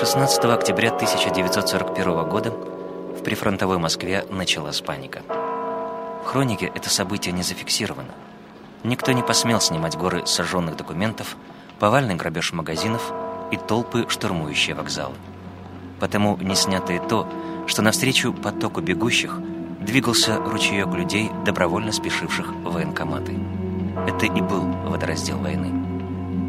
16 октября 1941 года в прифронтовой Москве началась паника. В хронике это событие не зафиксировано. Никто не посмел снимать горы сожженных документов, повальный грабеж магазинов и толпы, штурмующие вокзалы. Потому не снято и то, что навстречу потоку бегущих двигался ручеек людей, добровольно спешивших в военкоматы. Это и был водораздел войны.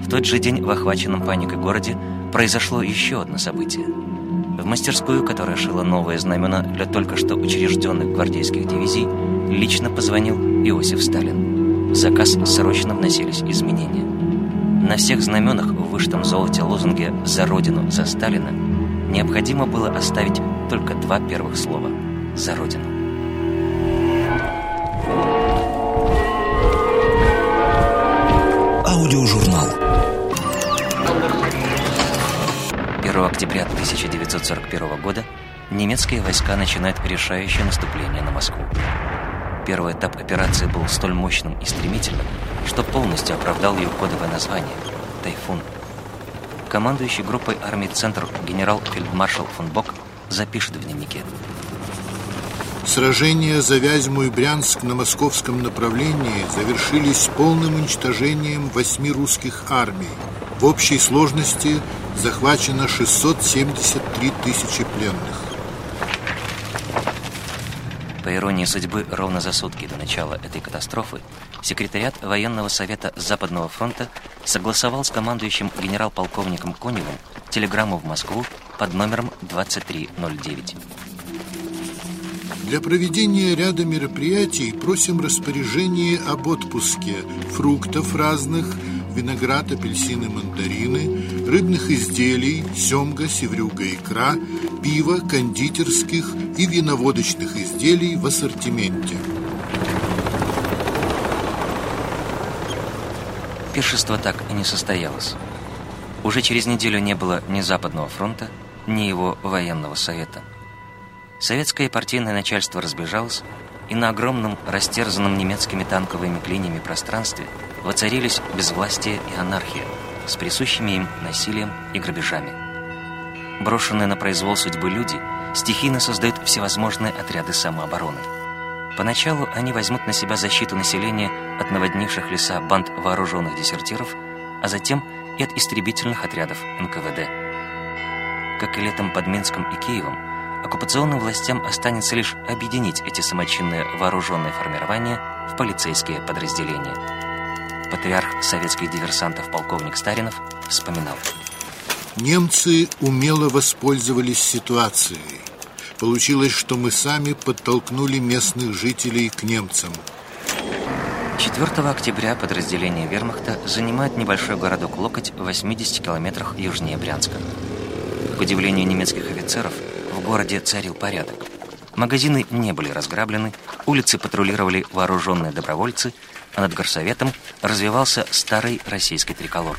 В тот же день в охваченном паникой городе произошло еще одно событие. В мастерскую, которая шила новые знамена для только что учрежденных гвардейских дивизий, лично позвонил Иосиф Сталин. В заказ срочно вносились изменения. На всех знаменах в вышитом золоте лозунге «За Родину, за Сталина» необходимо было оставить только два первых слова «За Родину». Аудиожурнал 1 октября 1941 года немецкие войска начинают решающее наступление на Москву. Первый этап операции был столь мощным и стремительным, что полностью оправдал ее кодовое название – «Тайфун». Командующий группой армии «Центр» генерал-фельдмаршал фон Бок запишет в дневнике. Сражения за Вязьму и Брянск на московском направлении завершились полным уничтожением восьми русских армий. В общей сложности захвачено 673 тысячи пленных. По иронии судьбы, ровно за сутки до начала этой катастрофы секретариат военного совета Западного фронта согласовал с командующим генерал-полковником Коневым телеграмму в Москву под номером 2309. Для проведения ряда мероприятий просим распоряжение об отпуске фруктов разных, виноград, апельсины, мандарины, рыбных изделий, семга, севрюга, икра, пива, кондитерских и виноводочных изделий в ассортименте. Пиршество так и не состоялось. Уже через неделю не было ни Западного фронта, ни его военного совета. Советское партийное начальство разбежалось, и на огромном, растерзанном немецкими танковыми клиньями пространстве воцарились безвластие и анархия с присущими им насилием и грабежами. Брошенные на произвол судьбы люди стихийно создают всевозможные отряды самообороны. Поначалу они возьмут на себя защиту населения от наводнивших леса банд вооруженных десертиров, а затем и от истребительных отрядов НКВД. Как и летом под Минском и Киевом, оккупационным властям останется лишь объединить эти самочинные вооруженные формирования в полицейские подразделения. Патриарх советских диверсантов полковник Старинов вспоминал. Немцы умело воспользовались ситуацией. Получилось, что мы сами подтолкнули местных жителей к немцам. 4 октября подразделение вермахта занимает небольшой городок Локоть в 80 километрах южнее Брянска. К удивлению немецких офицеров, в городе царил порядок. Магазины не были разграблены, улицы патрулировали вооруженные добровольцы, а над горсоветом развивался старый российский триколор.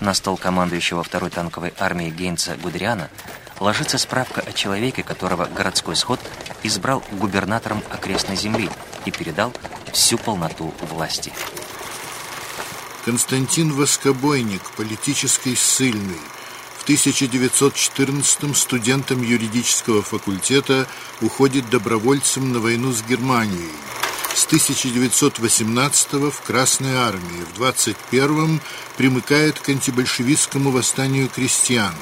На стол командующего второй танковой армии Гейнца Гудериана ложится справка о человеке, которого городской сход избрал губернатором окрестной земли и передал всю полноту власти. Константин Воскобойник, политический ссыльный, 1914 студентом юридического факультета уходит добровольцем на войну с Германией. С 1918 в Красной армии, в 21 примыкает к антибольшевистскому восстанию крестьян.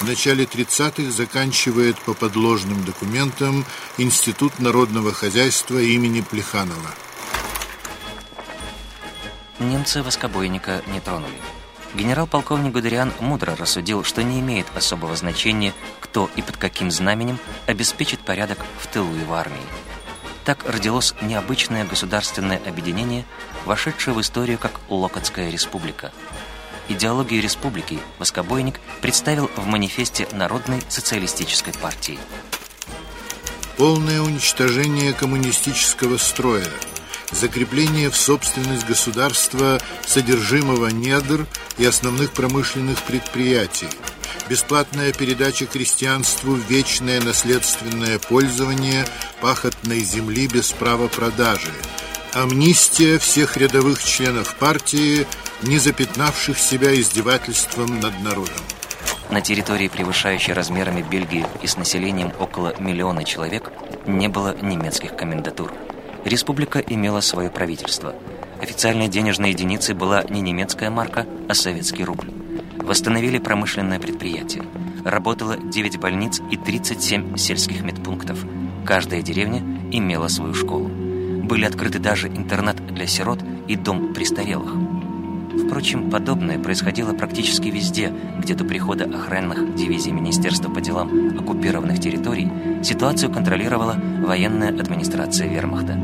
В начале 30-х заканчивает по подложным документам Институт народного хозяйства имени Плеханова. Немцы воскобойника не тронули. Генерал-полковник Гудериан мудро рассудил, что не имеет особого значения, кто и под каким знаменем обеспечит порядок в тылу его армии. Так родилось необычное государственное объединение, вошедшее в историю как Локотская республика. Идеологию республики Воскобойник представил в манифесте Народной социалистической партии. Полное уничтожение коммунистического строя – закрепление в собственность государства содержимого недр и основных промышленных предприятий, бесплатная передача крестьянству вечное наследственное пользование пахотной земли без права продажи, амнистия всех рядовых членов партии, не запятнавших себя издевательством над народом. На территории, превышающей размерами Бельгии и с населением около миллиона человек, не было немецких комендатур. Республика имела свое правительство. Официальной денежной единицей была не немецкая марка, а советский рубль. Восстановили промышленное предприятие. Работало 9 больниц и 37 сельских медпунктов. Каждая деревня имела свою школу. Были открыты даже интернат для сирот и дом престарелых. Впрочем, подобное происходило практически везде, где до прихода охранных дивизий Министерства по делам оккупированных территорий ситуацию контролировала военная администрация вермахта.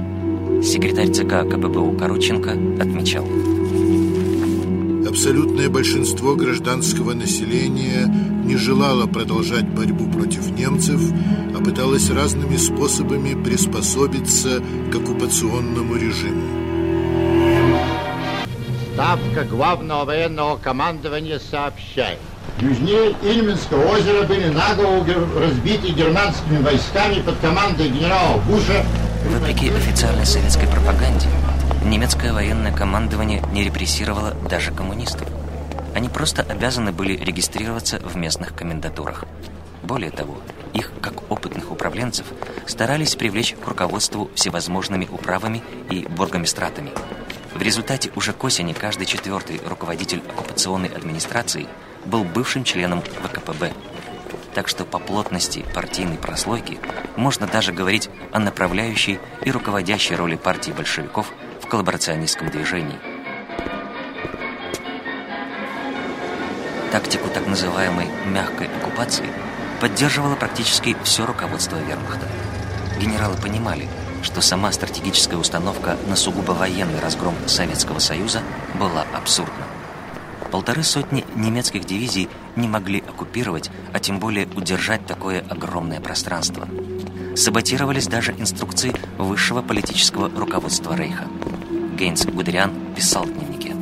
Секретарь ЦК КПБУ Короченко отмечал. Абсолютное большинство гражданского населения не желало продолжать борьбу против немцев, а пыталось разными способами приспособиться к оккупационному режиму. Ставка главного военного командования сообщает. Южнее Ильменского озера были наголо разбиты германскими войсками под командой генерала Буша. Вопреки официальной советской пропаганде, немецкое военное командование не репрессировало даже коммунистов. Они просто обязаны были регистрироваться в местных комендатурах. Более того, их, как опытных управленцев, старались привлечь к руководству всевозможными управами и бургомистратами – в результате уже к осени каждый четвертый руководитель оккупационной администрации был бывшим членом ВКПБ. Так что по плотности партийной прослойки можно даже говорить о направляющей и руководящей роли партии большевиков коллаборационистском движении. Тактику так называемой «мягкой оккупации» поддерживало практически все руководство вермахта. Генералы понимали – что сама стратегическая установка на сугубо военный разгром Советского Союза была абсурдна. Полторы сотни немецких дивизий не могли оккупировать, а тем более удержать такое огромное пространство. Саботировались даже инструкции высшего политического руководства Рейха. Гейнс Гудериан писал в дневнике.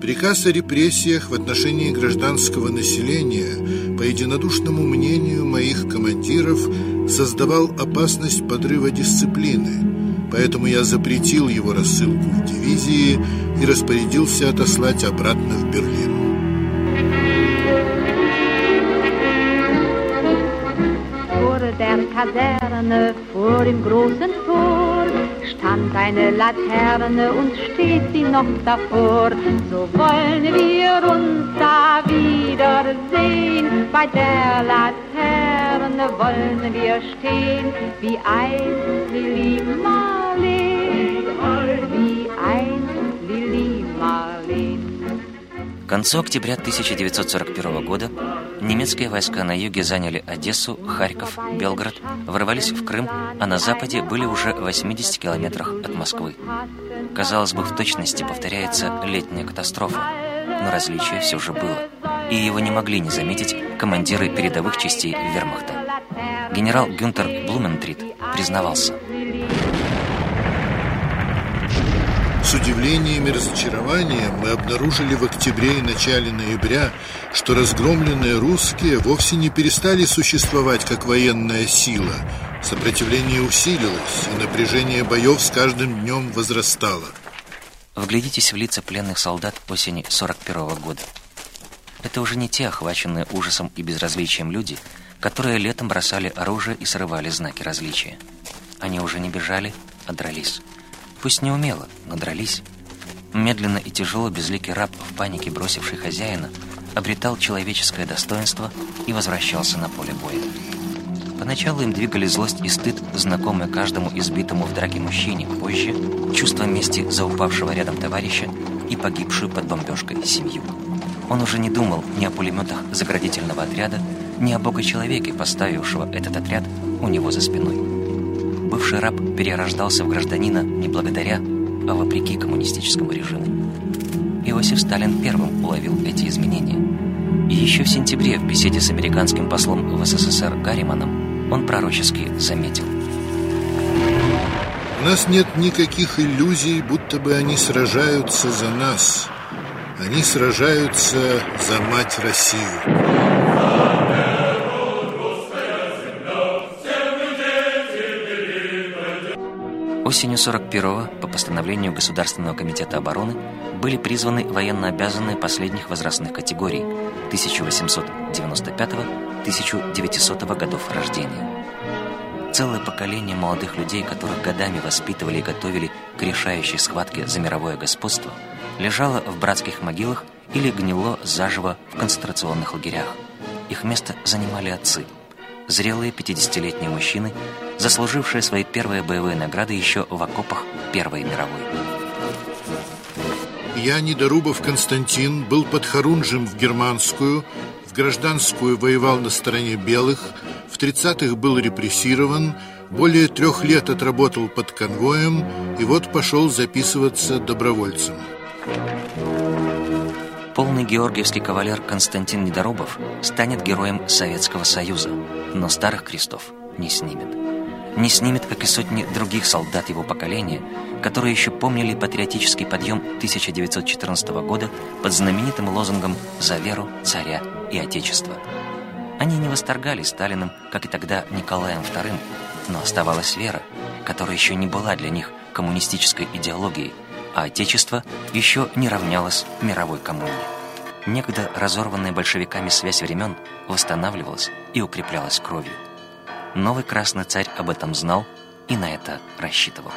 Приказ о репрессиях в отношении гражданского населения, по единодушному мнению моих командиров, создавал опасность подрыва дисциплины, поэтому я запретил его рассылку в дивизии и распорядился отослать обратно в Берлин. der Kaserne vor dem großen Tor stand eine Laterne und steht sie noch davor. So wollen wir uns da wiedersehen bei der Laterne wollen wir stehen, wie einst Lili Marleen, wie einst Lili Marleen. К концу октября 1941 года немецкие войска на юге заняли Одессу, Харьков, Белгород, ворвались в Крым, а на западе были уже в 80 километрах от Москвы. Казалось бы, в точности повторяется летняя катастрофа, но различие все же было и его не могли не заметить командиры передовых частей вермахта. Генерал Гюнтер Блументрит признавался. С удивлением и разочарованием мы обнаружили в октябре и начале ноября, что разгромленные русские вовсе не перестали существовать как военная сила. Сопротивление усилилось, и напряжение боев с каждым днем возрастало. Вглядитесь в лица пленных солдат осени 41 -го года. Это уже не те охваченные ужасом и безразличием люди, которые летом бросали оружие и срывали знаки различия. Они уже не бежали, а дрались. Пусть не умело, но дрались. Медленно и тяжело безликий раб, в панике бросивший хозяина, обретал человеческое достоинство и возвращался на поле боя. Поначалу им двигали злость и стыд, знакомые каждому избитому в драке мужчине, позже – чувство мести за упавшего рядом товарища и погибшую под бомбежкой семью. Он уже не думал ни о пулеметах заградительного отряда, ни о бога-человеке, поставившего этот отряд у него за спиной. Бывший раб перерождался в гражданина не благодаря, а вопреки коммунистическому режиму. Иосиф Сталин первым уловил эти изменения. И еще в сентябре в беседе с американским послом в СССР Гарриманом он пророчески заметил. У нас нет никаких иллюзий, будто бы они сражаются за нас – они сражаются за мать Россию. Осенью 41-го, по постановлению Государственного комитета обороны, были призваны военнообязанные последних возрастных категорий 1895-1900 годов рождения. Целое поколение молодых людей, которых годами воспитывали и готовили к решающей схватке за мировое господство, лежало в братских могилах или гнило заживо в концентрационных лагерях. Их место занимали отцы, зрелые 50-летние мужчины, заслужившие свои первые боевые награды еще в окопах Первой мировой. Я, Недорубов Константин, был под Харунжем в германскую, в гражданскую воевал на стороне белых, в 30-х был репрессирован, более трех лет отработал под конвоем и вот пошел записываться добровольцем. Полный георгиевский кавалер Константин Недорубов станет героем Советского Союза, но старых крестов не снимет. Не снимет, как и сотни других солдат его поколения, которые еще помнили патриотический подъем 1914 года под знаменитым лозунгом «За веру, царя и отечество». Они не восторгались Сталиным, как и тогда Николаем II, но оставалась вера, которая еще не была для них коммунистической идеологией, а Отечество еще не равнялось мировой коммуне. Некогда разорванная большевиками связь времен восстанавливалась и укреплялась кровью. Новый красный царь об этом знал и на это рассчитывал.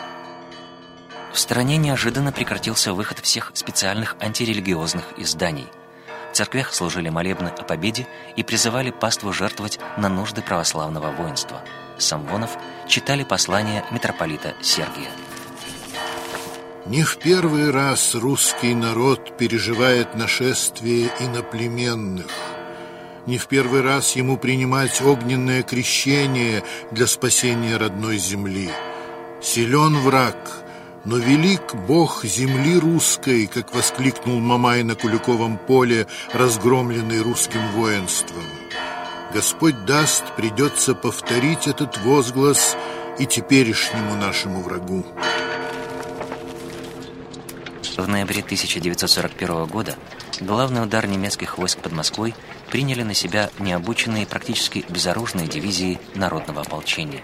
В стране неожиданно прекратился выход всех специальных антирелигиозных изданий. В церквях служили молебны о победе и призывали паству жертвовать на нужды православного воинства. Самвонов читали послания митрополита Сергия. Не в первый раз русский народ переживает нашествие иноплеменных. Не в первый раз ему принимать огненное крещение для спасения родной земли. Силен враг, но велик Бог земли русской, как воскликнул Мамай на Куликовом поле, разгромленный русским воинством. Господь даст, придется повторить этот возглас и теперешнему нашему врагу. В ноябре 1941 года главный удар немецких войск под Москвой приняли на себя необученные практически безоружные дивизии народного ополчения.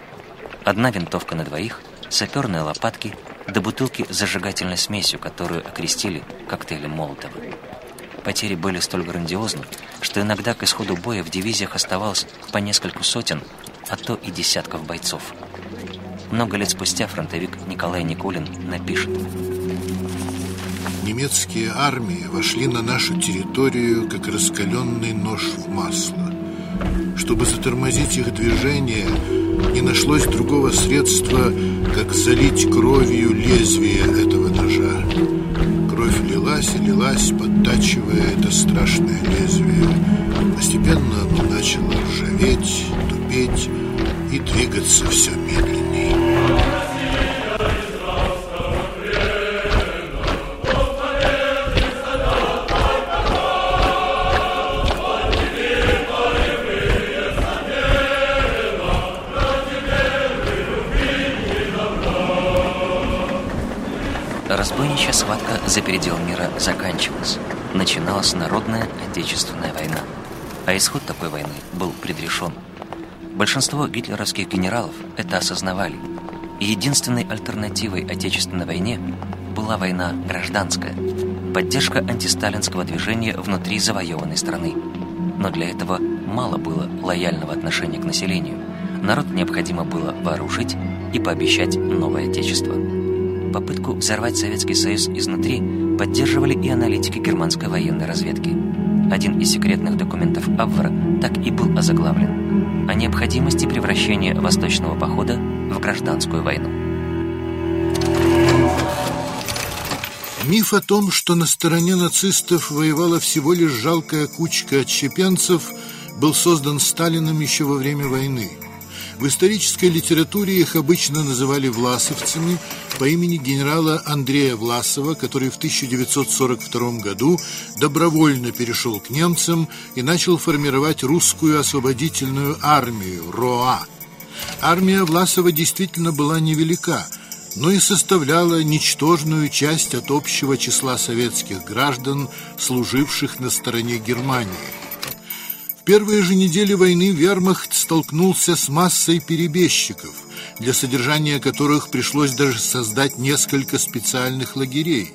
Одна винтовка на двоих, саперные лопатки до бутылки с зажигательной смесью, которую окрестили коктейлем Молотова. Потери были столь грандиозны, что иногда к исходу боя в дивизиях оставалось по нескольку сотен, а то и десятков бойцов. Много лет спустя фронтовик Николай Никулин напишет немецкие армии вошли на нашу территорию, как раскаленный нож в масло. Чтобы затормозить их движение, не нашлось другого средства, как залить кровью лезвие этого ножа. Кровь лилась и лилась, подтачивая это страшное лезвие. Постепенно оно начало ржаветь, тупеть и двигаться все медленнее. Передел мира заканчивалась. Начиналась народная отечественная война. А исход такой войны был предрешен. Большинство гитлеровских генералов это осознавали. И единственной альтернативой отечественной войне была война гражданская. Поддержка антисталинского движения внутри завоеванной страны. Но для этого мало было лояльного отношения к населению. Народ необходимо было вооружить и пообещать новое отечество попытку взорвать Советский Союз изнутри поддерживали и аналитики германской военной разведки. Один из секретных документов Абвера так и был озаглавлен о необходимости превращения Восточного похода в гражданскую войну. Миф о том, что на стороне нацистов воевала всего лишь жалкая кучка отщепенцев, был создан Сталиным еще во время войны – в исторической литературе их обычно называли власовцами по имени генерала Андрея Власова, который в 1942 году добровольно перешел к немцам и начал формировать русскую освободительную армию РОА. Армия Власова действительно была невелика, но и составляла ничтожную часть от общего числа советских граждан, служивших на стороне Германии первые же недели войны вермахт столкнулся с массой перебежчиков, для содержания которых пришлось даже создать несколько специальных лагерей.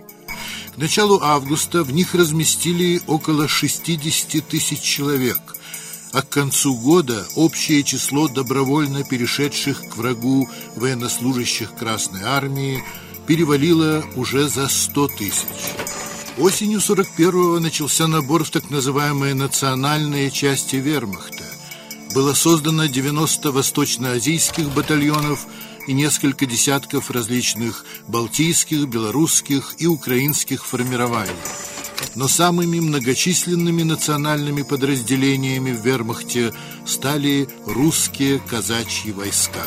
К началу августа в них разместили около 60 тысяч человек, а к концу года общее число добровольно перешедших к врагу военнослужащих Красной Армии перевалило уже за 100 тысяч. Осенью 41-го начался набор в так называемые национальные части вермахта. Было создано 90 восточноазийских батальонов и несколько десятков различных балтийских, белорусских и украинских формирований. Но самыми многочисленными национальными подразделениями в вермахте стали русские казачьи войска.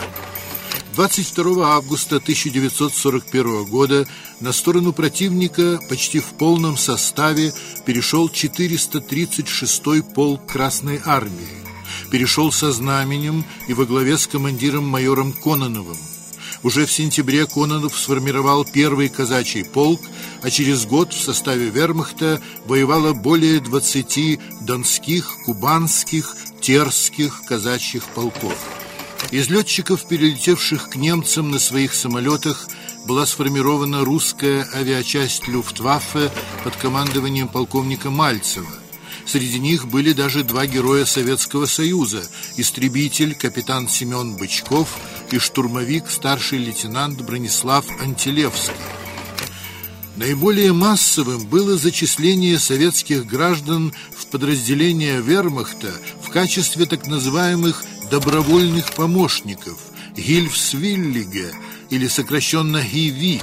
22 августа 1941 года на сторону противника почти в полном составе перешел 436-й полк Красной Армии. Перешел со знаменем и во главе с командиром майором Кононовым. Уже в сентябре Кононов сформировал первый казачий полк, а через год в составе вермахта воевало более 20 донских, кубанских, терских казачьих полков. Из летчиков, перелетевших к немцам на своих самолетах, была сформирована русская авиачасть Люфтваффе под командованием полковника Мальцева. Среди них были даже два героя Советского Союза – истребитель капитан Семен Бычков и штурмовик старший лейтенант Бронислав Антилевский. Наиболее массовым было зачисление советских граждан в подразделения вермахта в качестве так называемых добровольных помощников Гильфсвиллиге или сокращенно ГИВИ.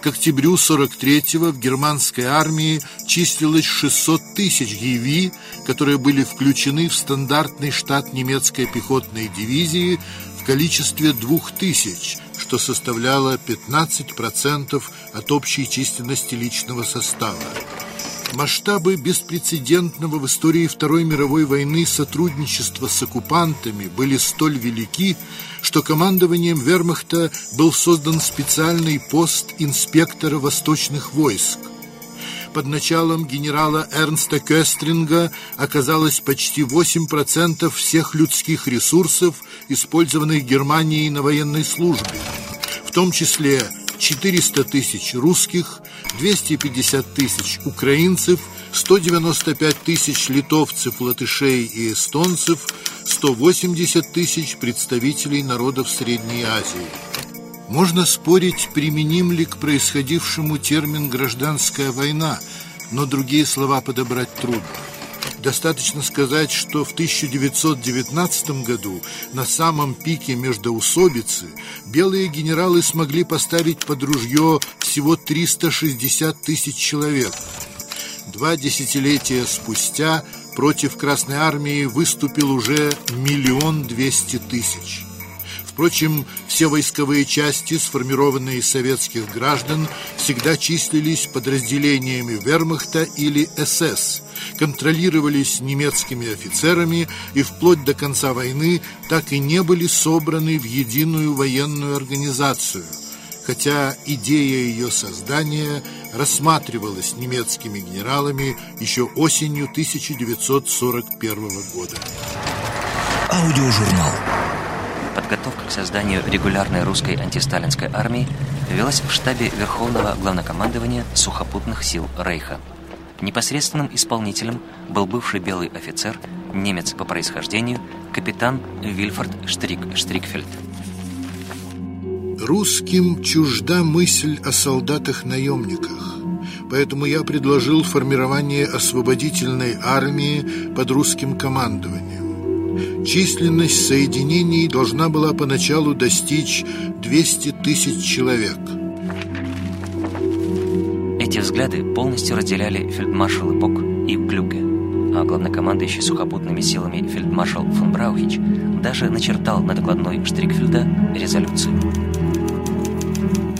К октябрю 43-го в германской армии числилось 600 тысяч ГИВИ, которые были включены в стандартный штат немецкой пехотной дивизии в количестве 2000, что составляло 15% от общей численности личного состава. Масштабы беспрецедентного в истории Второй мировой войны сотрудничества с оккупантами были столь велики, что командованием вермахта был создан специальный пост инспектора восточных войск. Под началом генерала Эрнста Кестринга оказалось почти 8% всех людских ресурсов, использованных Германией на военной службе, в том числе 400 тысяч русских, 250 тысяч украинцев, 195 тысяч литовцев, латышей и эстонцев, 180 тысяч представителей народов Средней Азии. Можно спорить, применим ли к происходившему термин «гражданская война», но другие слова подобрать трудно. Достаточно сказать, что в 1919 году на самом пике междоусобицы белые генералы смогли поставить под ружье всего 360 тысяч человек. Два десятилетия спустя против Красной Армии выступил уже миллион двести тысяч. Впрочем, все войсковые части, сформированные из советских граждан, всегда числились подразделениями вермахта или СС, контролировались немецкими офицерами и вплоть до конца войны так и не были собраны в единую военную организацию, хотя идея ее создания рассматривалась немецкими генералами еще осенью 1941 года. Аудиожурнал Подготовка к созданию регулярной русской антисталинской армии велась в штабе Верховного Главнокомандования сухопутных сил Рейха. Непосредственным исполнителем был бывший белый офицер, немец по происхождению, капитан Вильфорд Штрик Штрикфельд. Русским чужда мысль о солдатах-наемниках, поэтому я предложил формирование освободительной армии под русским командованием. Численность соединений должна была поначалу достичь 200 тысяч человек. Эти взгляды полностью разделяли фельдмаршалы Бок и Глюге, а главнокомандующий сухопутными силами фельдмаршал фон Браухич даже начертал на докладной Штрикфельда резолюцию.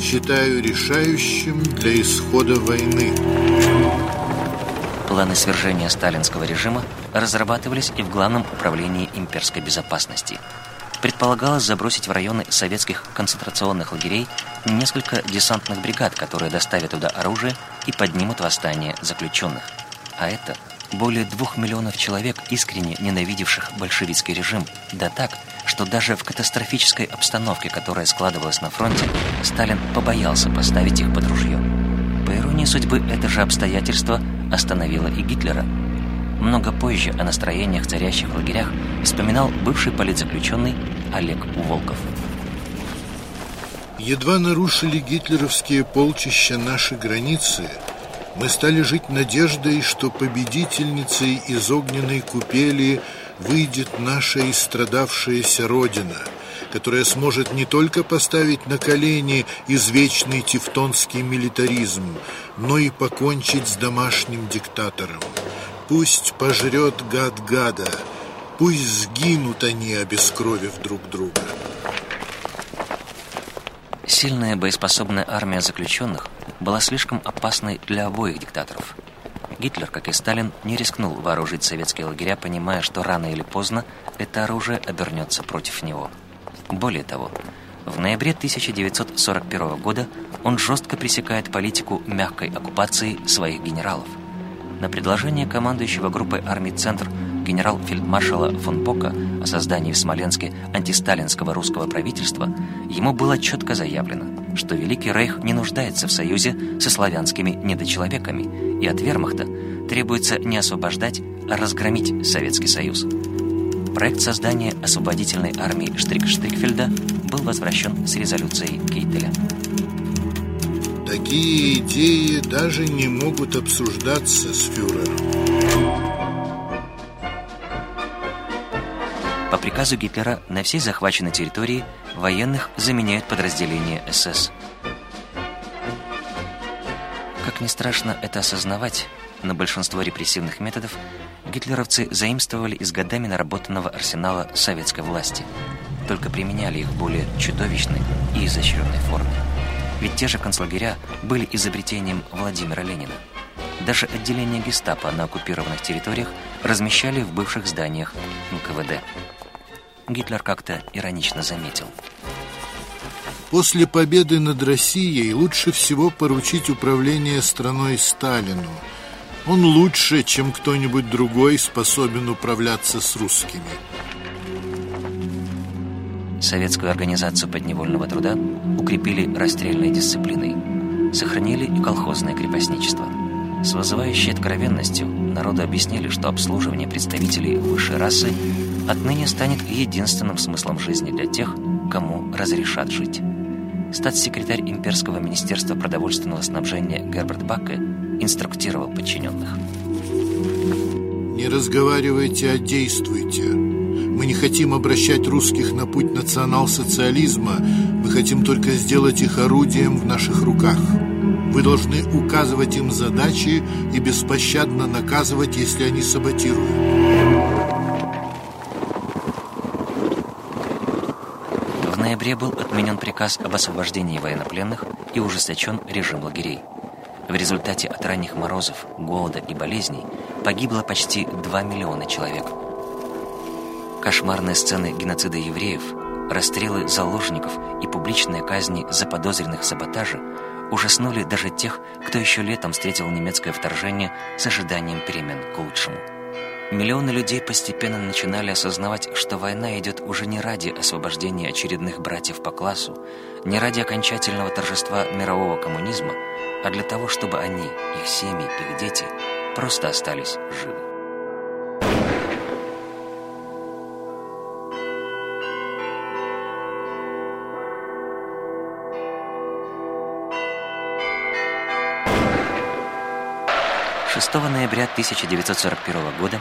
Считаю решающим для исхода войны Планы свержения сталинского режима разрабатывались и в Главном управлении имперской безопасности. Предполагалось забросить в районы советских концентрационных лагерей несколько десантных бригад, которые доставят туда оружие и поднимут восстание заключенных. А это более двух миллионов человек, искренне ненавидевших большевистский режим, да так, что даже в катастрофической обстановке, которая складывалась на фронте, Сталин побоялся поставить их под ружье. По иронии судьбы это же обстоятельство остановило и Гитлера. Много позже о настроениях, царящих в лагерях, вспоминал бывший политзаключенный Олег Волков. Едва нарушили гитлеровские полчища наши границы, мы стали жить надеждой, что победительницей из огненной купели выйдет наша истрадавшаяся Родина, которая сможет не только поставить на колени извечный тевтонский милитаризм, но и покончить с домашним диктатором. Пусть пожрет гад гада, пусть сгинут они, обескровив друг друга. Сильная боеспособная армия заключенных была слишком опасной для обоих диктаторов. Гитлер, как и Сталин, не рискнул вооружить советские лагеря, понимая, что рано или поздно это оружие обернется против него. Более того, в ноябре 1941 года он жестко пресекает политику мягкой оккупации своих генералов. На предложение командующего группой армий «Центр» генерал-фельдмаршала фон Пока о создании в Смоленске антисталинского русского правительства ему было четко заявлено, что Великий Рейх не нуждается в союзе со славянскими недочеловеками, и от вермахта требуется не освобождать, а разгромить Советский Союз. Проект создания освободительной армии Штрик-Штрикфельда был возвращен с резолюцией Кейтеля. Такие идеи даже не могут обсуждаться с фюрером. По приказу Гитлера на всей захваченной территории военных заменяют подразделения СС. Как ни страшно это осознавать, но большинство репрессивных методов гитлеровцы заимствовали из годами наработанного арсенала советской власти, только применяли их в более чудовищной и изощренной форме. Ведь те же концлагеря были изобретением Владимира Ленина. Даже отделения гестапо на оккупированных территориях размещали в бывших зданиях НКВД. Гитлер как-то иронично заметил. После победы над Россией лучше всего поручить управление страной Сталину. Он лучше, чем кто-нибудь другой, способен управляться с русскими. Советскую организацию подневольного труда укрепили расстрельной дисциплиной, сохранили и колхозное крепостничество. С вызывающей откровенностью народу объяснили, что обслуживание представителей высшей расы отныне станет единственным смыслом жизни для тех, кому разрешат жить. Статс-секретарь Имперского министерства продовольственного снабжения Герберт Бакке инструктировал подчиненных. Не разговаривайте, а действуйте. Мы не хотим обращать русских на путь национал-социализма, мы хотим только сделать их орудием в наших руках. Вы должны указывать им задачи и беспощадно наказывать, если они саботируют. ноябре был отменен приказ об освобождении военнопленных и ужесточен режим лагерей. В результате от ранних морозов, голода и болезней погибло почти 2 миллиона человек. Кошмарные сцены геноцида евреев, расстрелы заложников и публичные казни заподозренных в саботаже ужаснули даже тех, кто еще летом встретил немецкое вторжение с ожиданием перемен к лучшему. Миллионы людей постепенно начинали осознавать, что война идет уже не ради освобождения очередных братьев по классу, не ради окончательного торжества мирового коммунизма, а для того, чтобы они, их семьи, их дети просто остались живы. 6 ноября 1941 года,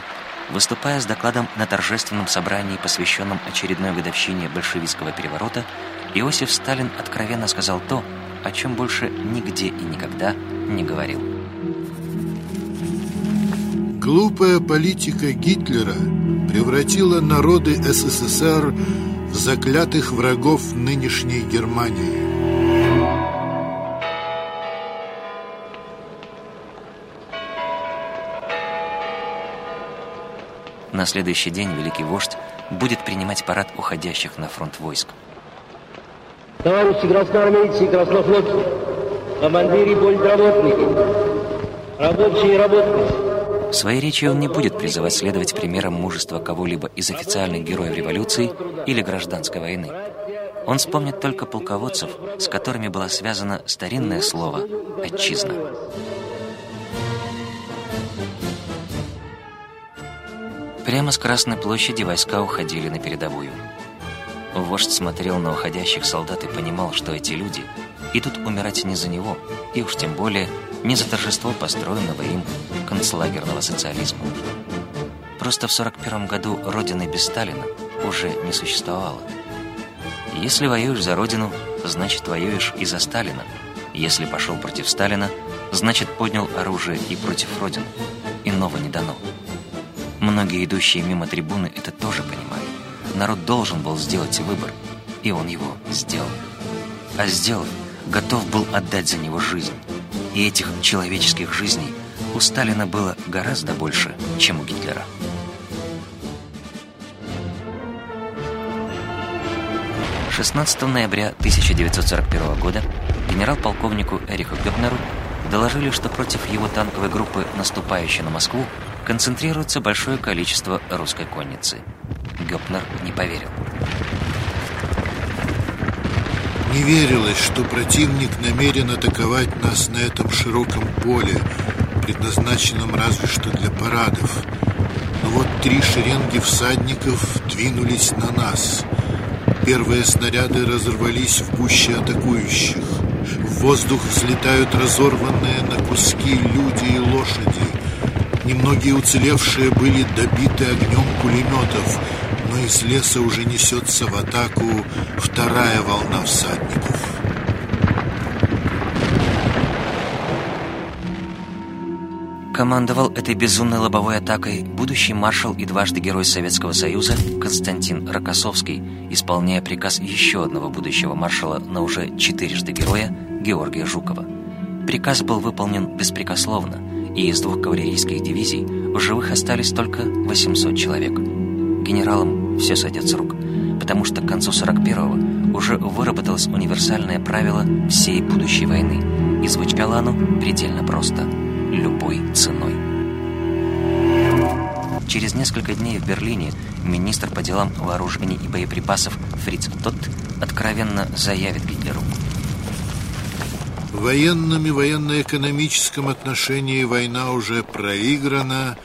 выступая с докладом на торжественном собрании, посвященном очередной годовщине большевистского переворота, Иосиф Сталин откровенно сказал то, о чем больше нигде и никогда не говорил. Глупая политика Гитлера превратила народы СССР в заклятых врагов нынешней Германии. На следующий день великий вождь будет принимать парад уходящих на фронт войск. Товарищи красноармейцы и краснофлотцы, командиры политработники, рабочие и работницы. В своей речи он не будет призывать следовать примерам мужества кого-либо из официальных героев революции или гражданской войны. Он вспомнит только полководцев, с которыми было связано старинное слово «отчизна». Прямо с Красной площади войска уходили на передовую. Вождь смотрел на уходящих солдат и понимал, что эти люди идут умирать не за него, и уж тем более не за торжество построенного им концлагерного социализма. Просто в 41 году Родины без Сталина уже не существовало. Если воюешь за Родину, значит воюешь и за Сталина. Если пошел против Сталина, значит поднял оружие и против Родины. Иного не дано. Многие идущие мимо трибуны это тоже понимали. Народ должен был сделать выбор, и он его сделал. А сделав, готов был отдать за него жизнь. И этих человеческих жизней у Сталина было гораздо больше, чем у Гитлера. 16 ноября 1941 года генерал-полковнику Эриху Гёпнеру доложили, что против его танковой группы, наступающей на Москву, концентрируется большое количество русской конницы. Гёпнер не поверил. Не верилось, что противник намерен атаковать нас на этом широком поле, предназначенном разве что для парадов. Но вот три шеренги всадников двинулись на нас. Первые снаряды разорвались в гуще атакующих. В воздух взлетают разорванные на куски люди и лошади. Немногие уцелевшие были добиты огнем пулеметов, но из леса уже несется в атаку вторая волна всадников. Командовал этой безумной лобовой атакой будущий маршал и дважды герой Советского Союза Константин Рокоссовский, исполняя приказ еще одного будущего маршала, на уже четырежды героя Георгия Жукова. Приказ был выполнен беспрекословно, и из двух кавалерийских дивизий в живых остались только 800 человек. Генералам все сойдет с рук, потому что к концу 41-го уже выработалось универсальное правило всей будущей войны, и звучало оно предельно просто – любой ценой. Через несколько дней в Берлине министр по делам вооружений и боеприпасов Фриц Тот откровенно заявит Гитлеру – в военном и военно-экономическом отношении война уже проиграна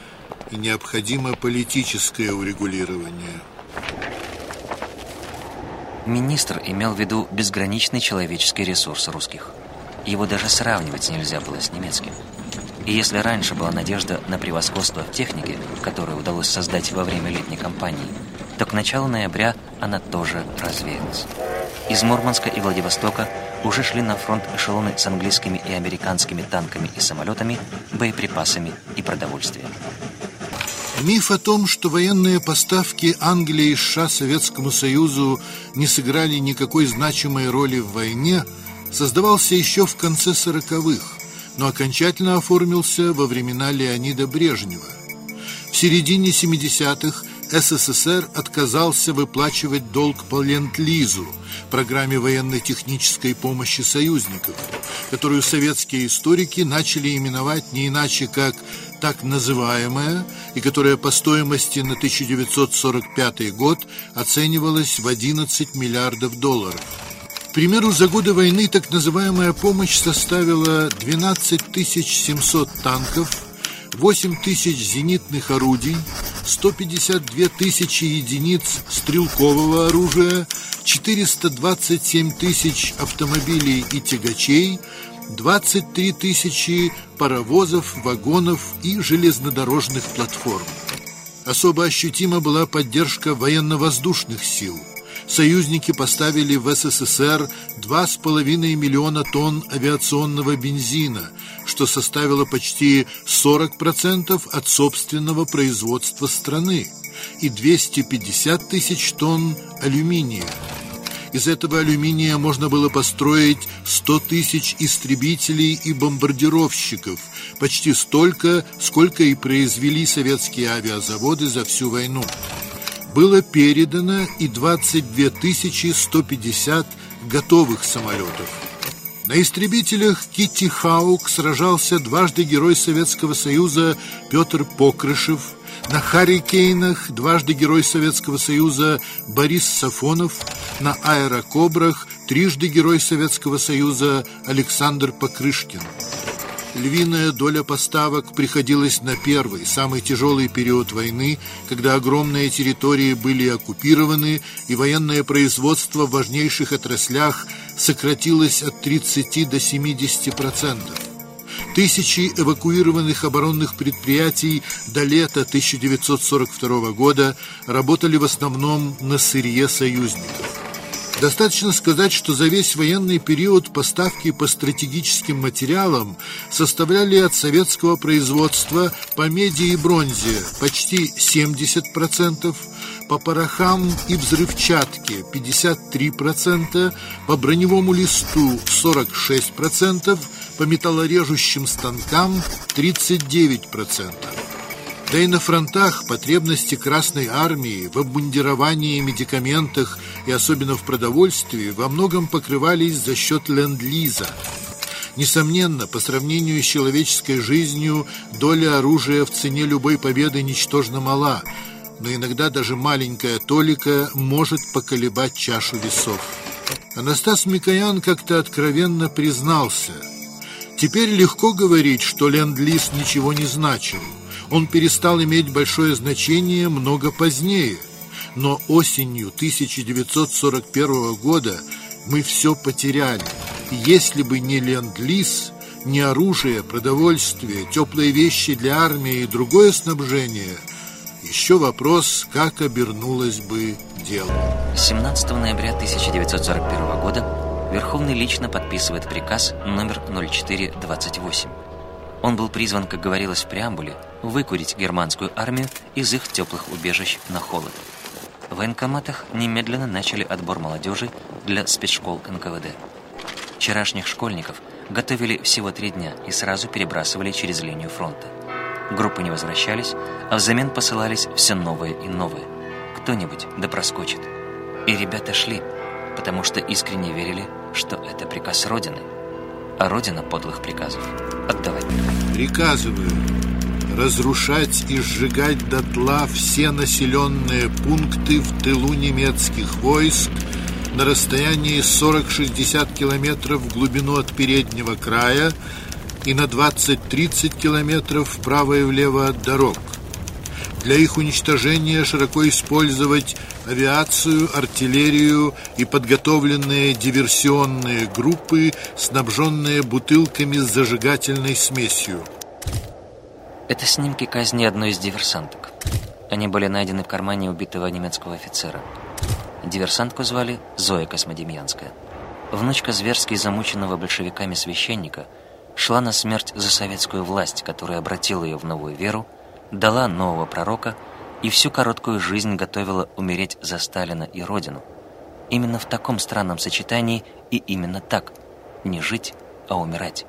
и необходимо политическое урегулирование. Министр имел в виду безграничный человеческий ресурс русских. Его даже сравнивать нельзя было с немецким. И если раньше была надежда на превосходство в технике, которую удалось создать во время летней кампании, то к началу ноября она тоже развеялась. Из Мурманска и Владивостока уже шли на фронт эшелоны с английскими и американскими танками и самолетами, боеприпасами и продовольствием. Миф о том, что военные поставки Англии и США Советскому Союзу не сыграли никакой значимой роли в войне, создавался еще в конце сороковых, но окончательно оформился во времена Леонида Брежнева. В середине 70-х СССР отказался выплачивать долг по Ленд-Лизу, программе военно-технической помощи союзников, которую советские историки начали именовать не иначе как так называемая, и которая по стоимости на 1945 год оценивалась в 11 миллиардов долларов. К примеру, за годы войны так называемая помощь составила 12 700 танков, 8 тысяч зенитных орудий, 152 тысячи единиц стрелкового оружия, 427 тысяч автомобилей и тягачей, 23 тысячи паровозов, вагонов и железнодорожных платформ. Особо ощутима была поддержка военно-воздушных сил – союзники поставили в СССР 2,5 миллиона тонн авиационного бензина, что составило почти 40% от собственного производства страны, и 250 тысяч тонн алюминия. Из этого алюминия можно было построить 100 тысяч истребителей и бомбардировщиков, почти столько, сколько и произвели советские авиазаводы за всю войну было передано и 22 150 готовых самолетов. На истребителях Китти Хаук сражался дважды герой Советского Союза Петр Покрышев, на Харрикейнах дважды герой Советского Союза Борис Сафонов, на аэрокобрах трижды герой Советского Союза Александр Покрышкин. Львиная доля поставок приходилась на первый, самый тяжелый период войны, когда огромные территории были оккупированы и военное производство в важнейших отраслях сократилось от 30 до 70 процентов. Тысячи эвакуированных оборонных предприятий до лета 1942 года работали в основном на сырье союзников. Достаточно сказать, что за весь военный период поставки по стратегическим материалам составляли от советского производства по меди и бронзе почти 70%, по порохам и взрывчатке 53%, по броневому листу 46%, по металлорежущим станкам 39%. Да и на фронтах потребности Красной Армии в обмундировании, медикаментах и особенно в продовольствии во многом покрывались за счет ленд-лиза. Несомненно, по сравнению с человеческой жизнью, доля оружия в цене любой победы ничтожно мала, но иногда даже маленькая толика может поколебать чашу весов. Анастас Микоян как-то откровенно признался. Теперь легко говорить, что ленд-лиз ничего не значил – он перестал иметь большое значение много позднее, но осенью 1941 года мы все потеряли. Если бы не ленд-лиз, не оружие, продовольствие, теплые вещи для армии и другое снабжение, еще вопрос, как обернулось бы дело. 17 ноября 1941 года Верховный лично подписывает приказ номер 0428 он был призван, как говорилось в преамбуле, выкурить германскую армию из их теплых убежищ на холод. В военкоматах немедленно начали отбор молодежи для спецшкол НКВД. Вчерашних школьников готовили всего три дня и сразу перебрасывали через линию фронта. Группы не возвращались, а взамен посылались все новые и новые. Кто-нибудь да проскочит. И ребята шли, потому что искренне верили, что это приказ Родины – а родина подлых приказов отдавать не Приказываю разрушать и сжигать дотла все населенные пункты в тылу немецких войск на расстоянии 40-60 километров в глубину от переднего края и на 20-30 километров вправо и влево от дорог. Для их уничтожения широко использовать авиацию, артиллерию и подготовленные диверсионные группы, снабженные бутылками с зажигательной смесью. Это снимки казни одной из диверсанток. Они были найдены в кармане убитого немецкого офицера. Диверсантку звали Зоя Космодемьянская. Внучка зверски замученного большевиками священника шла на смерть за советскую власть, которая обратила ее в новую веру, дала нового пророка – и всю короткую жизнь готовила умереть за Сталина и Родину. Именно в таком странном сочетании и именно так – не жить, а умирать.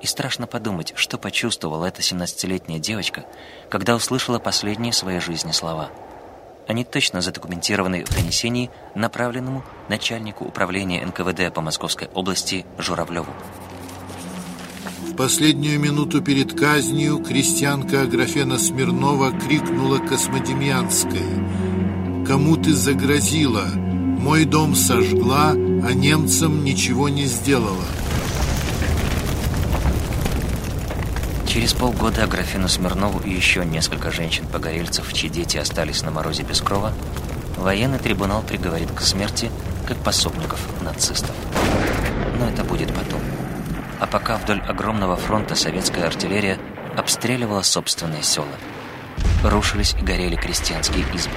И страшно подумать, что почувствовала эта 17-летняя девочка, когда услышала последние своей жизни слова. Они точно задокументированы в донесении, направленному начальнику управления НКВД по Московской области Журавлеву. В последнюю минуту перед казнью крестьянка Аграфена Смирнова крикнула Космодемьянской «Кому ты загрозила? Мой дом сожгла, а немцам ничего не сделала». Через полгода Аграфену Смирнову и еще несколько женщин-погорельцев, чьи дети остались на морозе без крова, военный трибунал приговорит к смерти как пособников нацистов. Но это будет потом а пока вдоль огромного фронта советская артиллерия обстреливала собственные села. Рушились и горели крестьянские избы.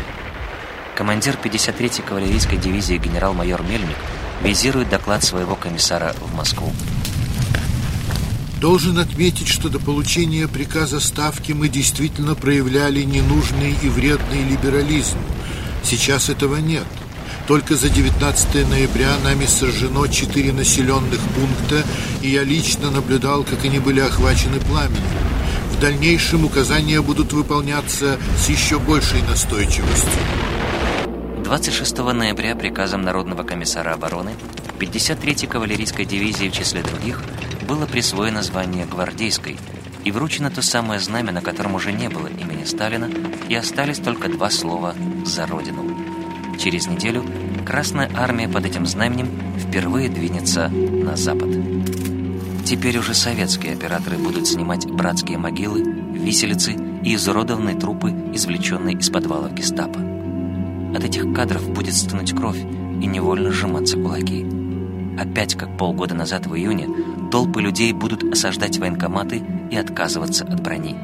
Командир 53-й кавалерийской дивизии генерал-майор Мельник визирует доклад своего комиссара в Москву. Должен отметить, что до получения приказа Ставки мы действительно проявляли ненужный и вредный либерализм. Сейчас этого нет. Только за 19 ноября нами сожжено четыре населенных пункта, и я лично наблюдал, как они были охвачены пламенем. В дальнейшем указания будут выполняться с еще большей настойчивостью. 26 ноября приказом Народного комиссара обороны 53-й кавалерийской дивизии в числе других было присвоено звание гвардейской и вручено то самое знамя, на котором уже не было имени Сталина, и остались только два слова «За Родину». Через неделю Красная Армия под этим знаменем впервые двинется на запад. Теперь уже советские операторы будут снимать братские могилы, виселицы и изуродованные трупы, извлеченные из подвалов гестапо. От этих кадров будет стынуть кровь и невольно сжиматься кулаки. Опять, как полгода назад в июне, толпы людей будут осаждать военкоматы и отказываться от брони.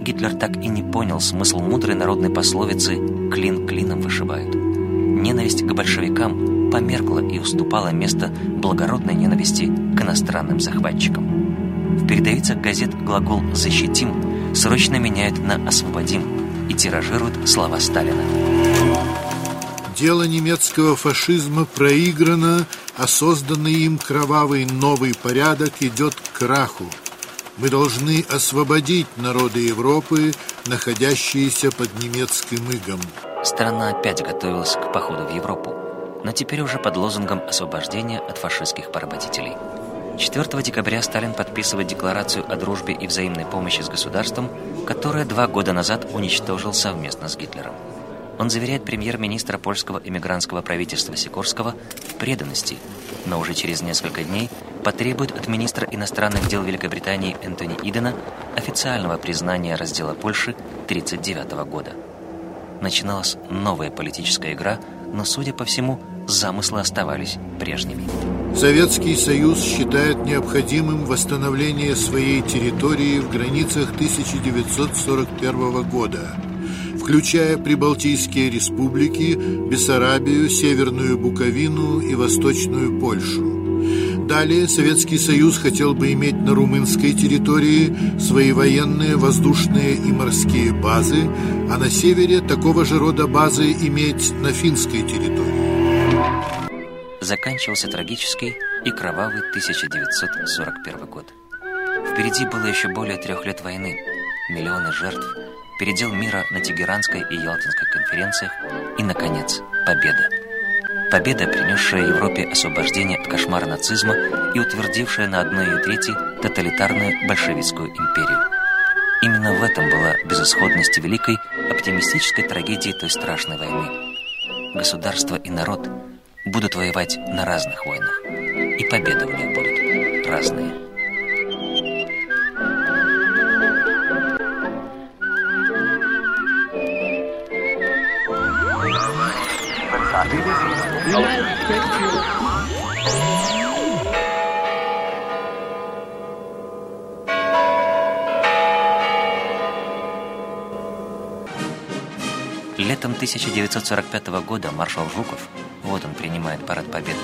Гитлер так и не понял смысл мудрой народной пословицы «клин клином вышибают». Ненависть к большевикам померкла и уступала место благородной ненависти к иностранным захватчикам. В передовицах газет глагол «защитим» срочно меняют на «освободим» и тиражируют слова Сталина. Дело немецкого фашизма проиграно, а созданный им кровавый новый порядок идет к краху. Мы должны освободить народы Европы, находящиеся под немецким игом. Страна опять готовилась к походу в Европу, но теперь уже под лозунгом освобождения от фашистских поработителей. 4 декабря Сталин подписывает декларацию о дружбе и взаимной помощи с государством, которое два года назад уничтожил совместно с Гитлером. Он заверяет премьер-министра польского эмигрантского правительства Сикорского в преданности, но уже через несколько дней потребует от министра иностранных дел Великобритании Энтони Идена официального признания раздела Польши 1939 года. Начиналась новая политическая игра, но, судя по всему, замыслы оставались прежними. Советский Союз считает необходимым восстановление своей территории в границах 1941 года – включая Прибалтийские республики, Бессарабию, Северную Буковину и Восточную Польшу. Далее Советский Союз хотел бы иметь на румынской территории свои военные, воздушные и морские базы, а на севере такого же рода базы иметь на финской территории. Заканчивался трагический и кровавый 1941 год. Впереди было еще более трех лет войны, миллионы жертв, передел мира на Тегеранской и Ялтинской конференциях и, наконец, победа. Победа, принесшая Европе освобождение от кошмара нацизма и утвердившая на одной ее трети тоталитарную большевистскую империю. Именно в этом была безысходность великой оптимистической трагедии той страшной войны. Государство и народ будут воевать на разных войнах, и победы у них будут разные. Летом 1945 года маршал Жуков, вот он принимает парад победы,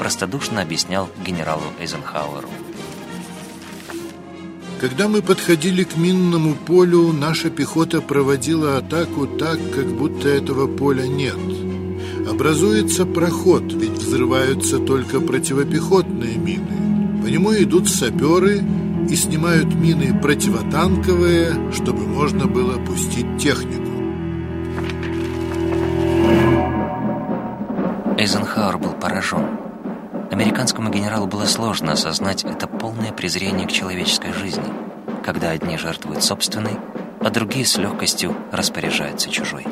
простодушно объяснял генералу Эйзенхауэру. Когда мы подходили к минному полю, наша пехота проводила атаку так, как будто этого поля нет – Образуется проход, ведь взрываются только противопехотные мины. По нему идут саперы и снимают мины противотанковые, чтобы можно было пустить технику. Эйзенхауэр был поражен. Американскому генералу было сложно осознать это полное презрение к человеческой жизни, когда одни жертвуют собственной, а другие с легкостью распоряжаются чужой.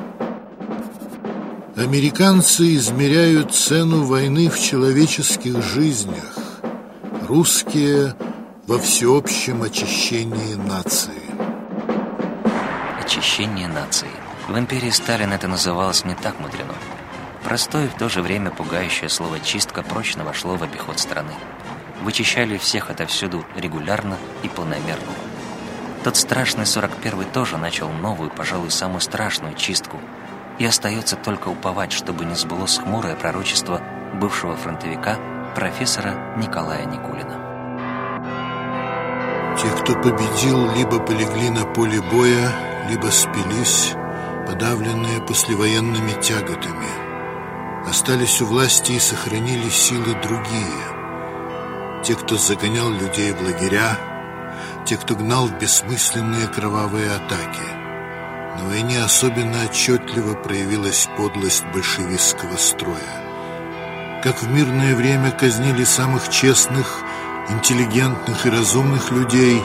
Американцы измеряют цену войны в человеческих жизнях, русские во всеобщем очищении нации. Очищение нации. В империи Сталина это называлось не так мудрено. Простое и в то же время пугающее слово «чистка» прочно вошло в обиход страны. Вычищали всех отовсюду регулярно и планомерно. Тот страшный 41-й тоже начал новую, пожалуй, самую страшную чистку – и остается только уповать, чтобы не сбылось хмурое пророчество бывшего фронтовика профессора Николая Никулина. Те, кто победил, либо полегли на поле боя, либо спились, подавленные послевоенными тяготами. Остались у власти и сохранили силы другие. Те, кто загонял людей в лагеря, те, кто гнал бессмысленные кровавые атаки – на войне особенно отчетливо проявилась подлость большевистского строя. Как в мирное время казнили самых честных, интеллигентных и разумных людей,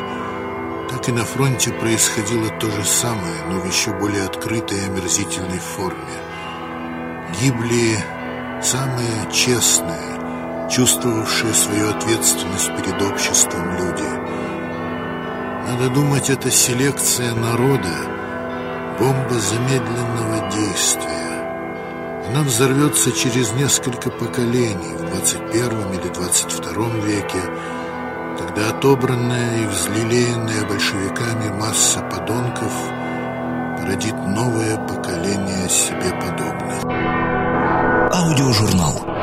так и на фронте происходило то же самое, но в еще более открытой и омерзительной форме. Гибли самые честные, чувствовавшие свою ответственность перед обществом люди. Надо думать, это селекция народа, бомба замедленного действия. Она взорвется через несколько поколений в 21 или 22 веке, когда отобранная и взлелеянная большевиками масса подонков породит новое поколение себе подобных. Аудиожурнал